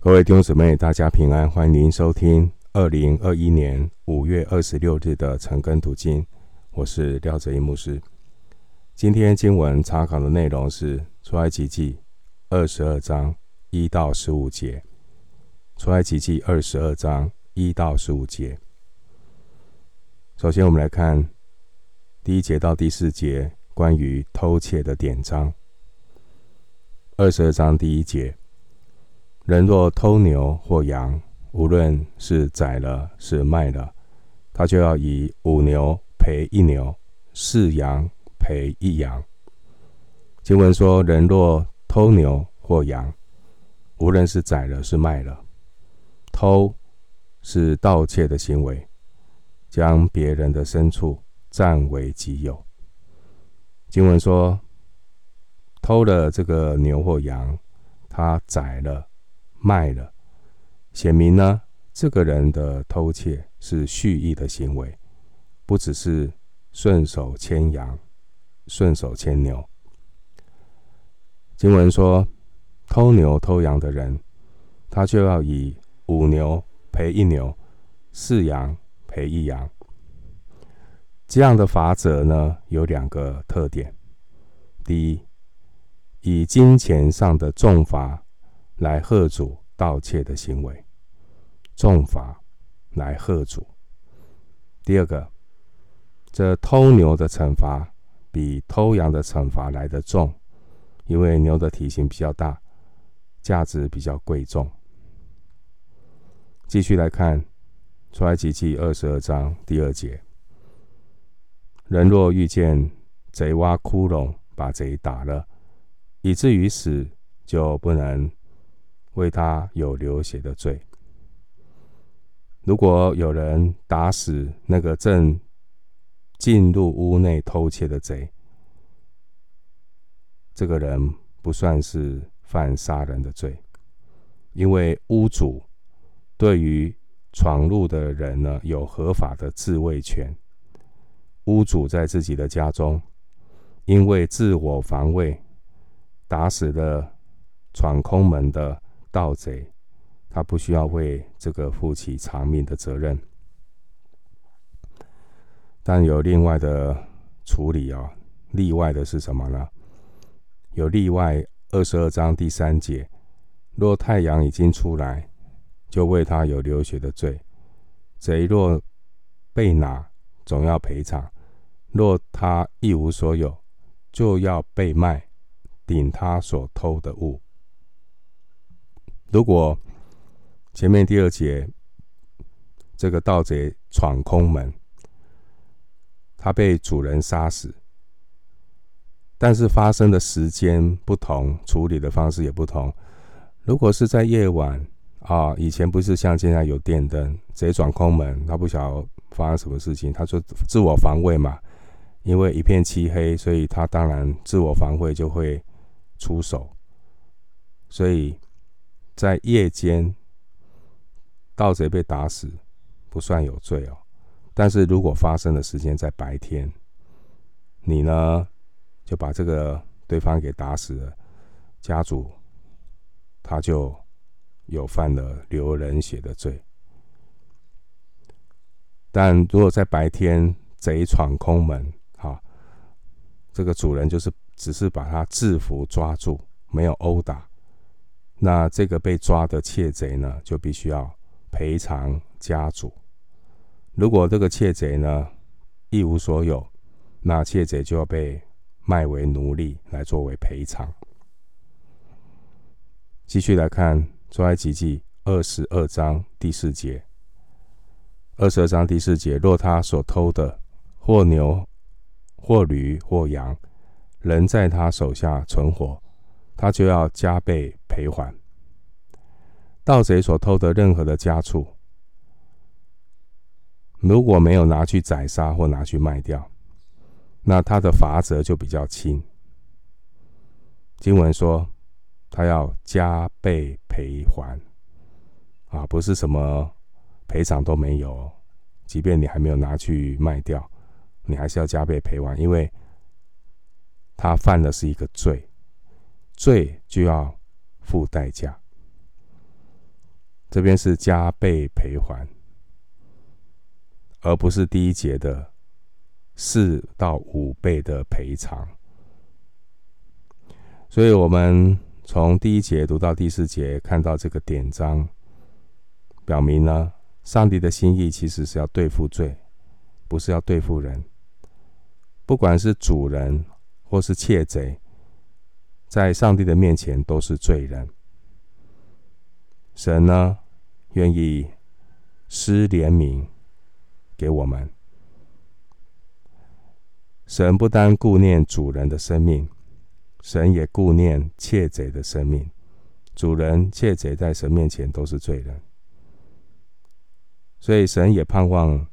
各位弟兄姊妹，大家平安，欢迎您收听二零二一年五月二十六日的晨更读经。我是廖哲一牧师。今天经文查考的内容是出埃及记二十二章一到十五节。出埃及记二十二章一到十五节。首先，我们来看第一节到第四节关于偷窃的典章。二十二章第一节。人若偷牛或羊，无论是宰了是卖了，他就要以五牛赔一牛，四羊赔一羊。经文说，人若偷牛或羊，无论是宰了是卖了，偷是盗窃的行为，将别人的牲畜占为己有。经文说，偷了这个牛或羊，他宰了。卖了，显明呢，这个人的偷窃是蓄意的行为，不只是顺手牵羊、顺手牵牛。经文说，偷牛偷羊的人，他就要以五牛赔一牛，四羊赔一羊。这样的法则呢，有两个特点：第一，以金钱上的重罚。来贺主盗窃的行为，重罚来贺主。第二个，这偷牛的惩罚比偷羊的惩罚来得重，因为牛的体型比较大，价值比较贵重。继续来看出埃及记二十二章第二节：人若遇见贼挖窟窿，把贼打了，以至于死，就不能。为他有流血的罪。如果有人打死那个正进入屋内偷窃的贼，这个人不算是犯杀人的罪，因为屋主对于闯入的人呢，有合法的自卫权。屋主在自己的家中，因为自我防卫，打死了闯空门的。盗贼，他不需要为这个负起偿命的责任，但有另外的处理、哦。例外的是什么呢？有例外，二十二章第三节：若太阳已经出来，就为他有流血的罪；贼若被拿，总要赔偿；若他一无所有，就要被卖，顶他所偷的物。如果前面第二节这个盗贼闯空门，他被主人杀死，但是发生的时间不同，处理的方式也不同。如果是在夜晚啊，以前不是像现在有电灯，贼闯空门，他不晓发生什么事情，他说自我防卫嘛，因为一片漆黑，所以他当然自我防卫就会出手，所以。在夜间，盗贼被打死不算有罪哦。但是如果发生的时间在白天，你呢就把这个对方给打死了，家主他就有犯了流人血的罪。但如果在白天贼闯空门，哈，这个主人就是只是把他制服抓住，没有殴打。那这个被抓的窃贼呢，就必须要赔偿家主。如果这个窃贼呢一无所有，那窃贼就要被卖为奴隶来作为赔偿。继续来看出埃及记二十二章第四节。二十二章第四节，若他所偷的或牛、或驴、或羊，仍在他手下存活，他就要加倍。赔还盗贼所偷的任何的家畜，如果没有拿去宰杀或拿去卖掉，那他的罚则就比较轻。经文说，他要加倍赔还，啊，不是什么赔偿都没有，即便你还没有拿去卖掉，你还是要加倍赔还，因为他犯的是一个罪，罪就要。付代价。这边是加倍赔还，而不是第一节的四到五倍的赔偿。所以，我们从第一节读到第四节，看到这个典章，表明呢，上帝的心意其实是要对付罪，不是要对付人。不管是主人或是窃贼，在上帝的面前都是罪人。神呢，愿意施怜悯给我们。神不单顾念主人的生命，神也顾念窃贼的生命。主人、窃贼在神面前都是罪人，所以神也盼望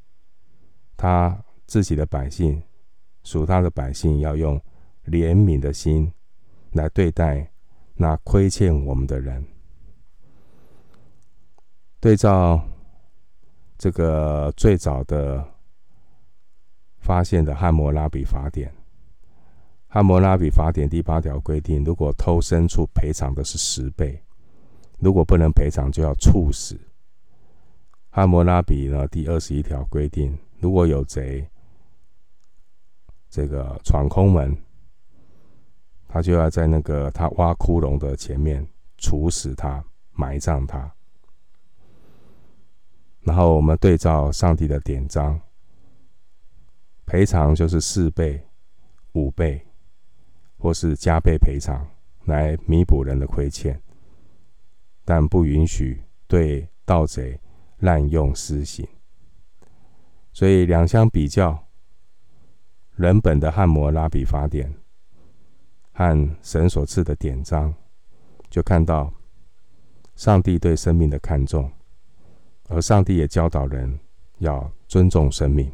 他自己的百姓，属他的百姓，要用怜悯的心来对待那亏欠我们的人。对照这个最早的发现的《汉谟拉比法典》，《汉谟拉比法典》第八条规定，如果偷牲畜赔偿的是十倍，如果不能赔偿，就要处死。《汉谟拉比》呢第二十一条规定，如果有贼这个闯空门，他就要在那个他挖窟窿的前面处死他，埋葬他。然后我们对照上帝的典章，赔偿就是四倍、五倍，或是加倍赔偿，来弥补人的亏欠，但不允许对盗贼滥用私刑。所以两相比较，人本的汉谟拉比法典和神所赐的典章，就看到上帝对生命的看重。而上帝也教导人要尊重生命。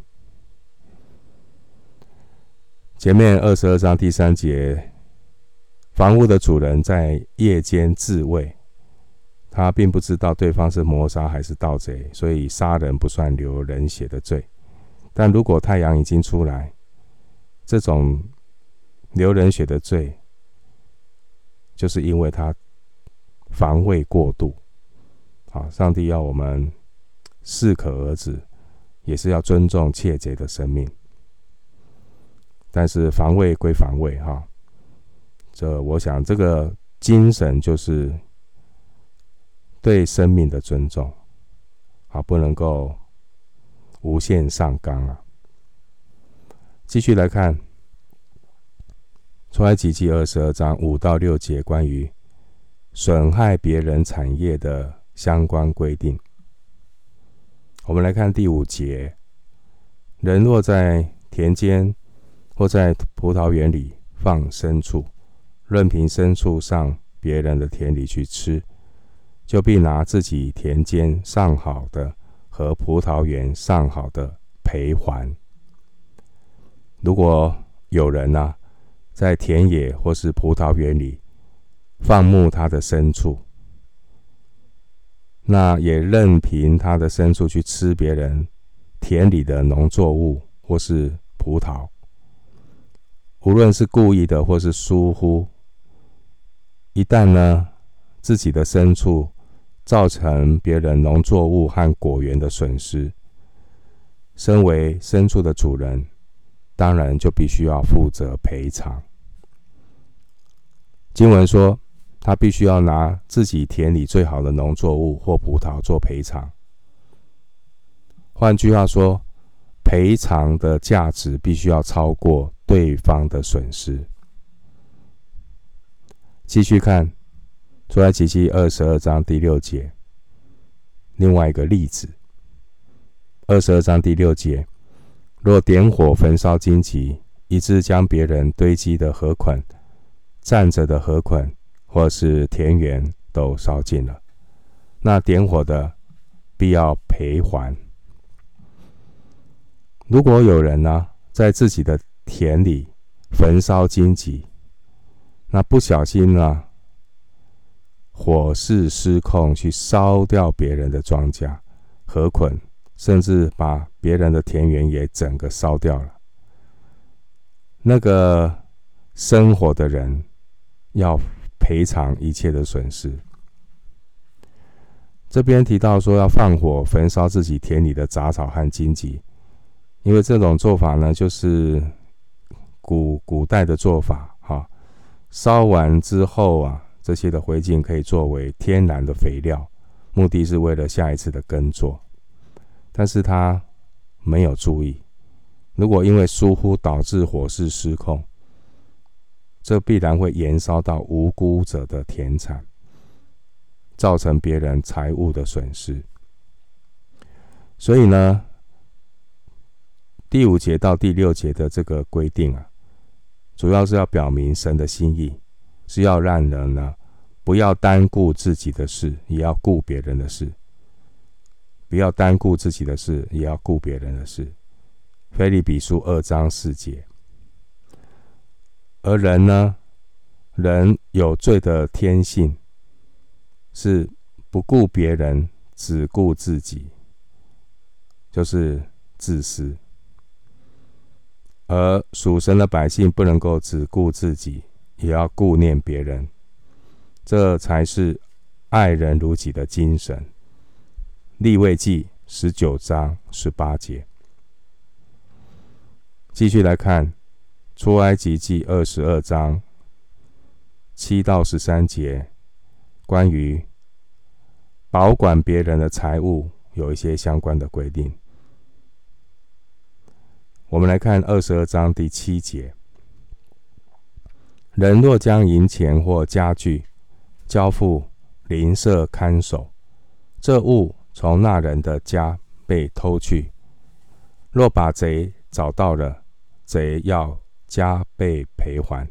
前面二十二章第三节，房屋的主人在夜间自卫，他并不知道对方是谋杀还是盗贼，所以杀人不算流人血的罪。但如果太阳已经出来，这种流人血的罪，就是因为他防卫过度。好，上帝要我们。适可而止，也是要尊重窃贼的生命。但是防卫归防卫，哈，这我想这个精神就是对生命的尊重，啊，不能够无限上纲啊。继续来看出埃及记二十二章五到六节关于损害别人产业的相关规定。我们来看第五节：人若在田间或在葡萄园里放牲畜，任凭牲畜上别人的田里去吃，就必拿自己田间上好的和葡萄园上好的赔还。如果有人呢、啊，在田野或是葡萄园里放牧他的牲畜，那也任凭他的牲畜去吃别人田里的农作物或是葡萄，无论是故意的或是疏忽，一旦呢自己的牲畜造成别人农作物和果园的损失，身为牲畜的主人，当然就必须要负责赔偿。经文说。他必须要拿自己田里最好的农作物或葡萄做赔偿。换句话说，赔偿的价值必须要超过对方的损失。继续看《出埃及记》二十二章第六节，另外一个例子。二十二章第六节：若点火焚烧荆棘，以致将别人堆积的禾捆、站着的禾捆。或是田园都烧尽了，那点火的必要赔还。如果有人呢，在自己的田里焚烧荆棘，那不小心呢，火势失控去烧掉别人的庄稼、禾捆，甚至把别人的田园也整个烧掉了，那个生火的人要。赔偿一切的损失。这边提到说要放火焚烧自己田里的杂草和荆棘，因为这种做法呢，就是古古代的做法哈。烧完之后啊，这些的灰烬可以作为天然的肥料，目的是为了下一次的耕作。但是他没有注意，如果因为疏忽导致火势失控，这必然会延烧到无辜者的田产。造成别人财物的损失，所以呢，第五节到第六节的这个规定啊，主要是要表明神的心意，是要让人呢不要单顾自己的事，也要顾别人的事；不要单顾自己的事，也要顾别人的事。腓立比书二章四节。而人呢，人有罪的天性。是不顾别人，只顾自己，就是自私。而属神的百姓不能够只顾自己，也要顾念别人，这才是爱人如己的精神。立位记十九章十八节。继续来看出埃及记二十二章七到十三节。关于保管别人的财物，有一些相关的规定。我们来看二十二章第七节：人若将银钱或家具交付邻舍看守，这物从那人的家被偷去，若把贼找到了，贼要加倍赔还。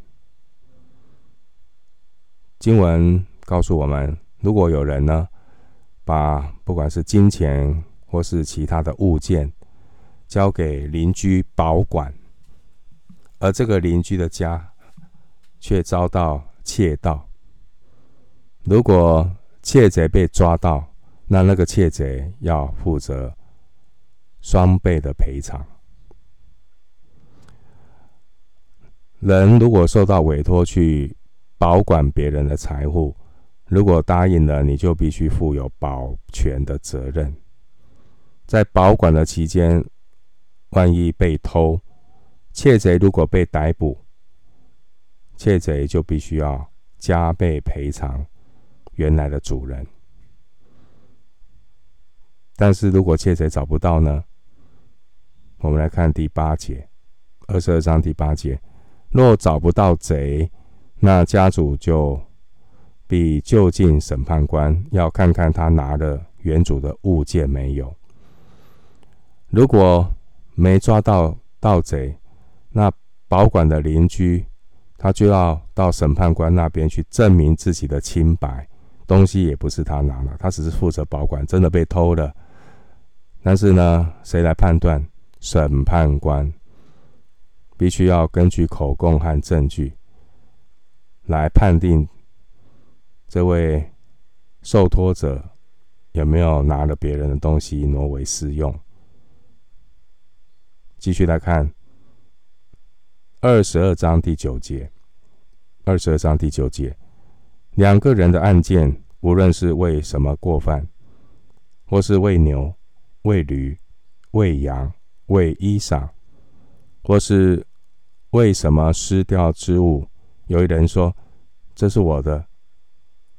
经文。告诉我们，如果有人呢，把不管是金钱或是其他的物件交给邻居保管，而这个邻居的家却遭到窃盗，如果窃贼被抓到，那那个窃贼要负责双倍的赔偿。人如果受到委托去保管别人的财物，如果答应了，你就必须负有保全的责任。在保管的期间，万一被偷，窃贼如果被逮捕，窃贼就必须要加倍赔偿原来的主人。但是如果窃贼找不到呢？我们来看第八节，二十二章第八节：若找不到贼，那家主就。必就近审判官，要看看他拿了原主的物件没有。如果没抓到盗贼，那保管的邻居他就要到审判官那边去证明自己的清白。东西也不是他拿了，他只是负责保管，真的被偷了。但是呢，谁来判断？审判官必须要根据口供和证据来判定。这位受托者有没有拿了别人的东西挪为私用？继续来看二十二章第九节。二十二章第九节，两个人的案件，无论是为什么过犯，或是为牛、喂驴、喂羊、喂衣裳，或是为什么失掉之物，有一人说：“这是我的。”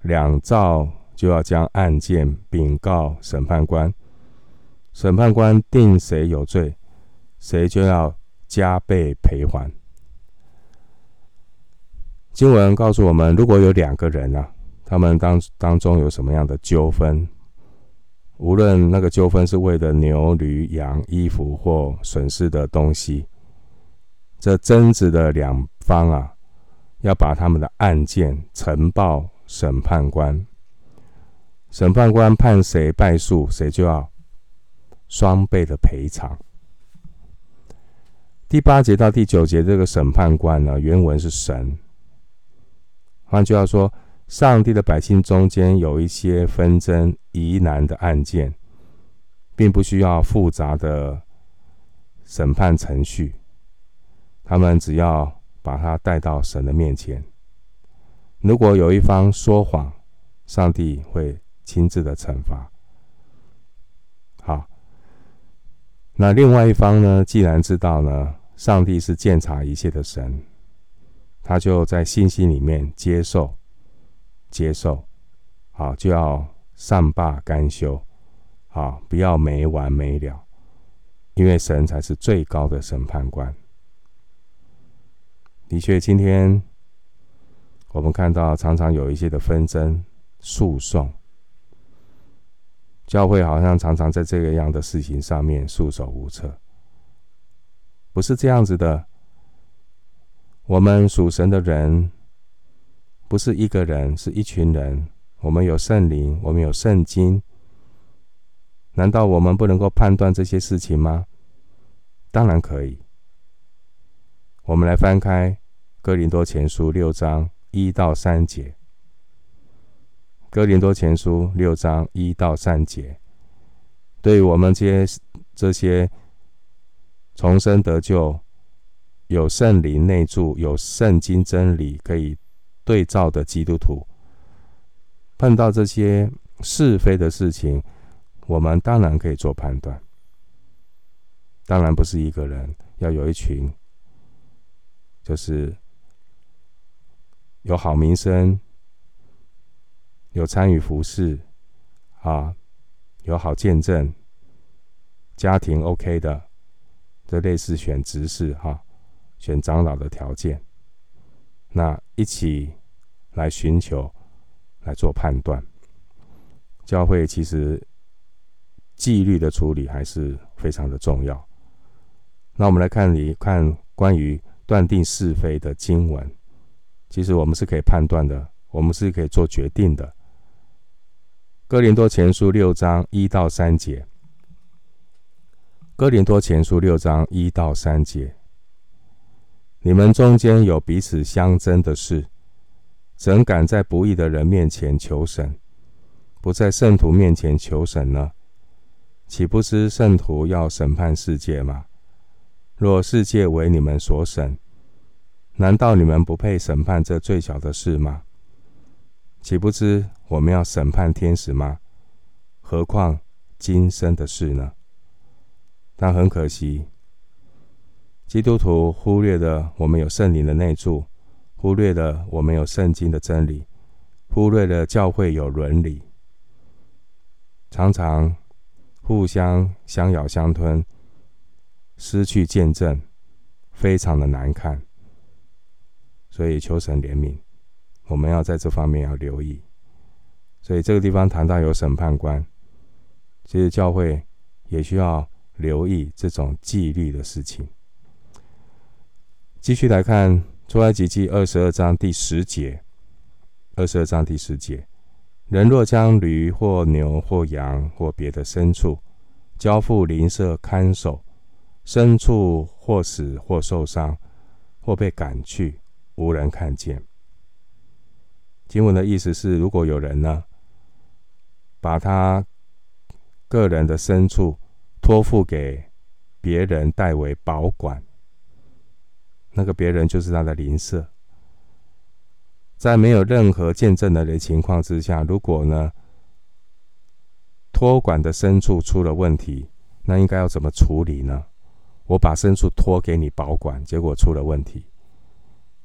两造就要将案件禀告审判官，审判官定谁有罪，谁就要加倍赔还。经文告诉我们，如果有两个人啊，他们当当中有什么样的纠纷，无论那个纠纷是为了牛、驴、羊、衣服或损失的东西，这争执的两方啊，要把他们的案件呈报。审判官，审判官判谁败诉，谁就要双倍的赔偿。第八节到第九节，这个审判官呢，原文是神。换句话说，上帝的百姓中间有一些纷争、疑难的案件，并不需要复杂的审判程序，他们只要把他带到神的面前。如果有一方说谎，上帝会亲自的惩罚。好，那另外一方呢，既然知道呢，上帝是鉴察一切的神，他就在信心里面接受，接受，好，就要善罢甘休，好，不要没完没了，因为神才是最高的审判官。的确，今天我们看到常常有一些的纷争、诉讼。教会好像常常在这个样的事情上面束手无策，不是这样子的。我们属神的人不是一个人，是一群人。我们有圣灵，我们有圣经。难道我们不能够判断这些事情吗？当然可以。我们来翻开哥林多前书六章一到三节。哥林多前书六章一到三节，对于我们这些这些重生得救、有圣灵内住、有圣经真理可以对照的基督徒，碰到这些是非的事情，我们当然可以做判断。当然不是一个人，要有一群，就是有好名声。有参与服侍，啊，有好见证，家庭 OK 的，这类似选执事哈、选长老的条件，那一起来寻求，来做判断。教会其实纪律的处理还是非常的重要。那我们来看一看关于断定是非的经文，其实我们是可以判断的，我们是可以做决定的。哥林多前书六章一到三节。哥林多前书六章一到三节，你们中间有彼此相争的事，怎敢在不义的人面前求审，不在圣徒面前求审呢？岂不知圣徒要审判世界吗？若世界为你们所审，难道你们不配审判这最小的事吗？岂不知我们要审判天使吗？何况今生的事呢？但很可惜，基督徒忽略了我们有圣灵的内住，忽略了我们有圣经的真理，忽略了教会有伦理，常常互相相咬相吞，失去见证，非常的难看。所以求神怜悯。我们要在这方面要留意，所以这个地方谈到有审判官，其实教会也需要留意这种纪律的事情。继续来看出埃及记二十二章第十节，二十二章第十节，人若将驴或牛或羊或别的牲畜交付邻舍看守，牲畜或死或受伤或被赶去，无人看见。经文的意思是，如果有人呢，把他个人的牲畜托付给别人代为保管，那个别人就是他的邻舍，在没有任何见证的情况之下，如果呢，托管的牲畜出了问题，那应该要怎么处理呢？我把牲畜托给你保管，结果出了问题。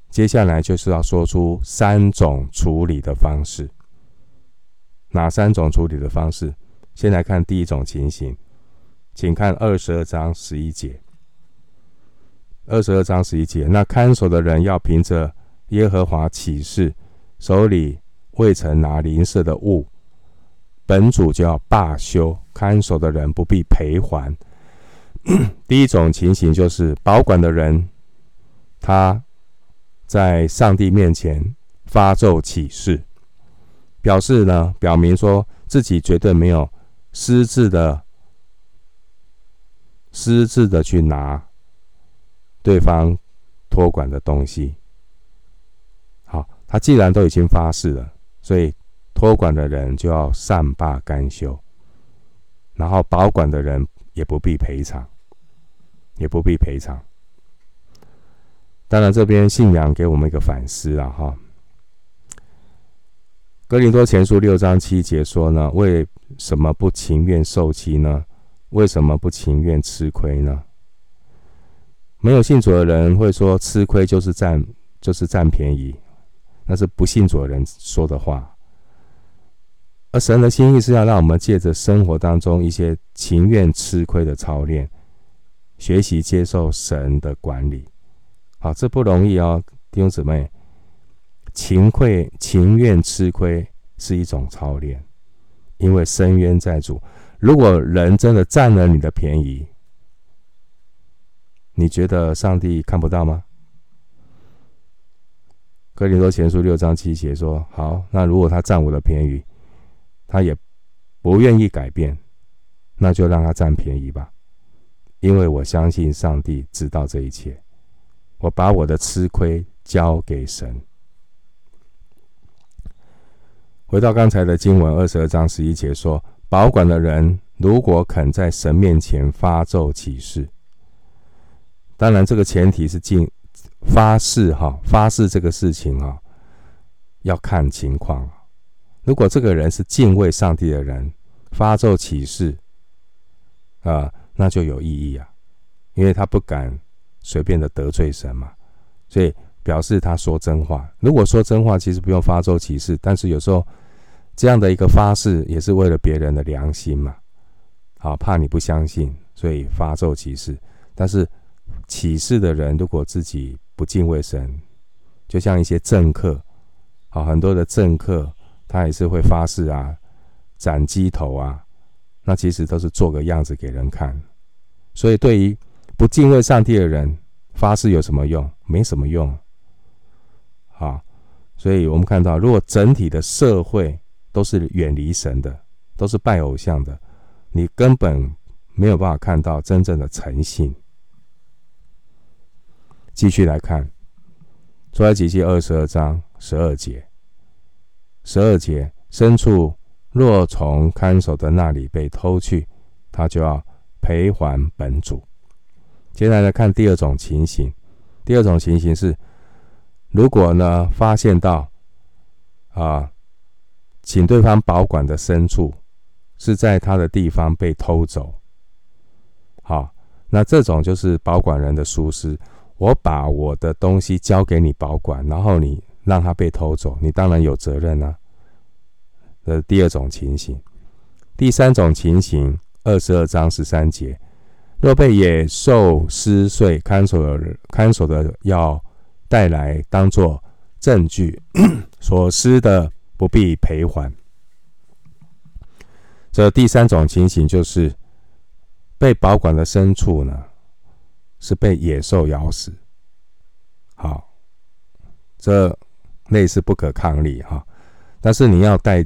接下来就是要说出三种处理的方式。哪三种处理的方式？先来看第一种情形，请看二十二章十一节。二十二章十一节，那看守的人要凭着耶和华起誓，手里未曾拿邻舍的物，本主就要罢休，看守的人不必赔还。第一种情形就是保管的人，他。在上帝面前发咒起誓，表示呢，表明说自己绝对没有私自的、私自的去拿对方托管的东西。好，他既然都已经发誓了，所以托管的人就要善罢甘休，然后保管的人也不必赔偿，也不必赔偿。当然，这边信仰给我们一个反思了哈。格林多前书六章七节说呢，为什么不情愿受欺呢？为什么不情愿吃亏呢？没有信主的人会说吃亏就是占就是占便宜，那是不信主的人说的话。而神的心意是要让我们借着生活当中一些情愿吃亏的操练，学习接受神的管理。好，这不容易哦，弟兄姊妹，情愧情愿吃亏是一种操练，因为深渊在主。如果人真的占了你的便宜，你觉得上帝看不到吗？哥林多前书六章七节说：“好，那如果他占我的便宜，他也不愿意改变，那就让他占便宜吧，因为我相信上帝知道这一切。我把我的吃亏交给神。”回到刚才的经文二十二章十一节说。保管的人如果肯在神面前发咒起誓，当然这个前提是进发誓哈，发誓这个事情哈，要看情况。如果这个人是敬畏上帝的人，发咒起誓啊，那就有意义啊，因为他不敢随便的得罪神嘛，所以表示他说真话。如果说真话，其实不用发咒起誓，但是有时候。这样的一个发誓也是为了别人的良心嘛，好，怕你不相信，所以发咒起誓。但是起誓的人如果自己不敬畏神，就像一些政客，好，很多的政客他也是会发誓啊，斩鸡头啊，那其实都是做个样子给人看。所以对于不敬畏上帝的人，发誓有什么用？没什么用。好，所以我们看到，如果整体的社会，都是远离神的，都是拜偶像的，你根本没有办法看到真正的诚信。继续来看，出埃及记二十二章十二节，十二节，牲畜若从看守的那里被偷去，他就要赔还本主。接下来来看第二种情形，第二种情形是，如果呢发现到啊。请对方保管的牲畜是在他的地方被偷走，好，那这种就是保管人的疏失。我把我的东西交给你保管，然后你让他被偷走，你当然有责任啊。这第二种情形。第三种情形，二十二章十三节，若被野兽撕碎，看守的看守的要带来当作证据，所撕的。不必赔还。这第三种情形就是被保管的牲畜呢，是被野兽咬死。好，这类似不可抗力哈，但是你要带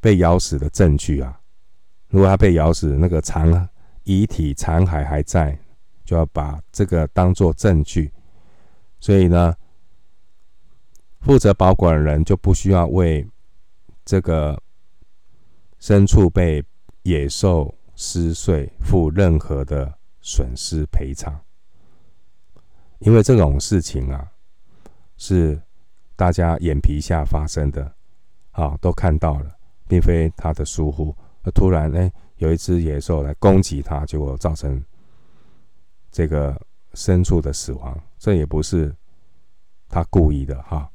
被咬死的证据啊。如果他被咬死，那个残遗体残骸还在，就要把这个当做证据。所以呢。负责保管的人就不需要为这个牲畜被野兽撕碎负任何的损失赔偿，因为这种事情啊是大家眼皮下发生的，啊，都看到了，并非他的疏忽。突然，哎，有一只野兽来攻击他，结果造成这个牲畜的死亡，这也不是他故意的，哈。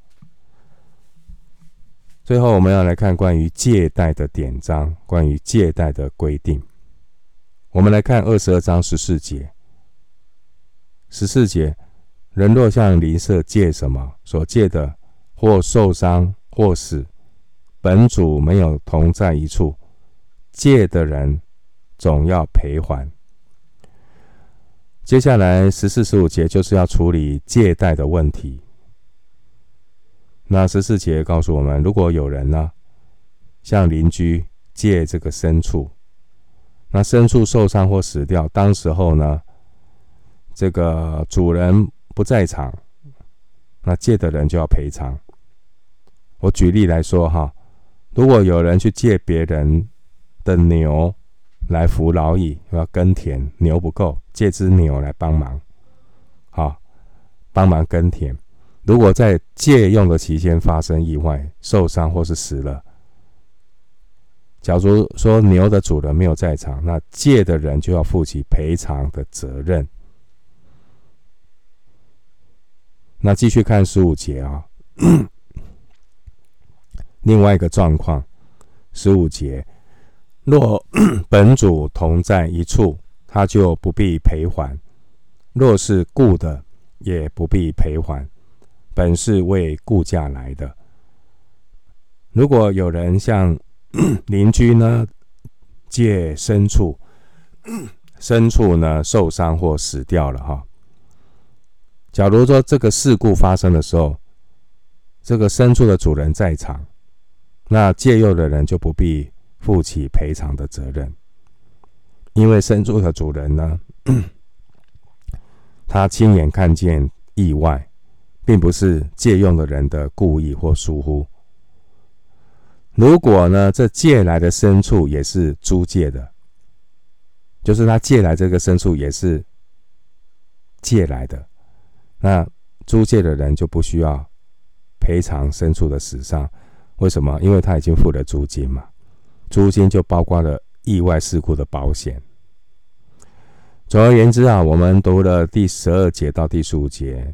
最后，我们要来看关于借贷的典章，关于借贷的规定。我们来看二十二章十四节。十四节，人若向邻舍借什么，所借的或受伤或死，本主没有同在一处，借的人总要赔还。接下来十四、十五节就是要处理借贷的问题。那十四节告诉我们，如果有人呢向邻居借这个牲畜，那牲畜受伤或死掉，当时候呢，这个主人不在场，那借的人就要赔偿。我举例来说哈，如果有人去借别人的牛来服劳役，要耕田，牛不够，借只牛来帮忙，好，帮忙耕田。如果在借用的期间发生意外、受伤或是死了，假如说牛的主人没有在场，那借的人就要负起赔偿的责任。那继续看十五节啊，另外一个状况，十五节，若本主同在一处，他就不必赔还；若是雇的，也不必赔还，本是为雇价来的。如果有人向邻居呢，借牲畜，牲畜呢受伤或死掉了哈。假如说这个事故发生的时候，这个牲畜的主人在场，那借用的人就不必负起赔偿的责任，因为牲畜的主人呢，他亲眼看见意外，并不是借用的人的故意或疏忽。如果呢，这借来的牲畜也是租借的，就是他借来这个牲畜也是借来的，那租借的人就不需要赔偿牲畜的死伤。为什么？因为他已经付了租金嘛，租金就包括了意外事故的保险。总而言之啊，我们读了第十二节到第十五节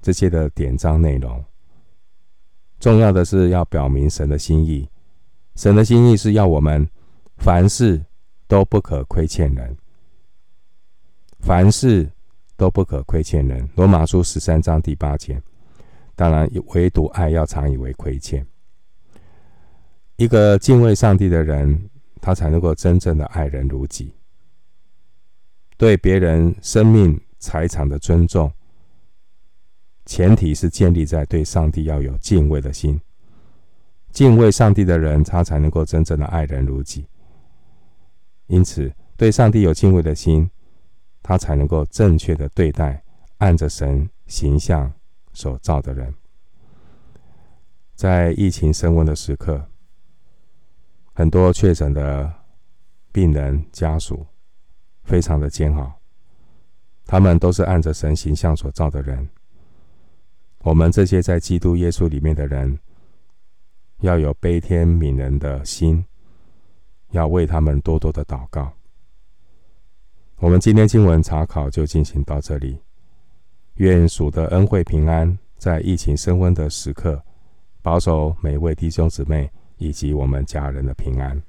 这些的典章内容，重要的是要表明神的心意。神的心意是要我们凡事都不可亏欠人，凡事都不可亏欠人。罗马书十三章第八节，当然唯独爱要常以为亏欠。一个敬畏上帝的人，他才能够真正的爱人如己，对别人生命财产的尊重，前提是建立在对上帝要有敬畏的心。敬畏上帝的人，他才能够真正的爱人如己。因此，对上帝有敬畏的心，他才能够正确的对待按着神形象所造的人。在疫情升温的时刻，很多确诊的病人家属非常的煎熬，他们都是按着神形象所造的人。我们这些在基督耶稣里面的人，要有悲天悯人的心，要为他们多多的祷告。我们今天经文查考就进行到这里。愿主的恩惠平安，在疫情升温的时刻，保守每位弟兄姊妹以及我们家人的平安。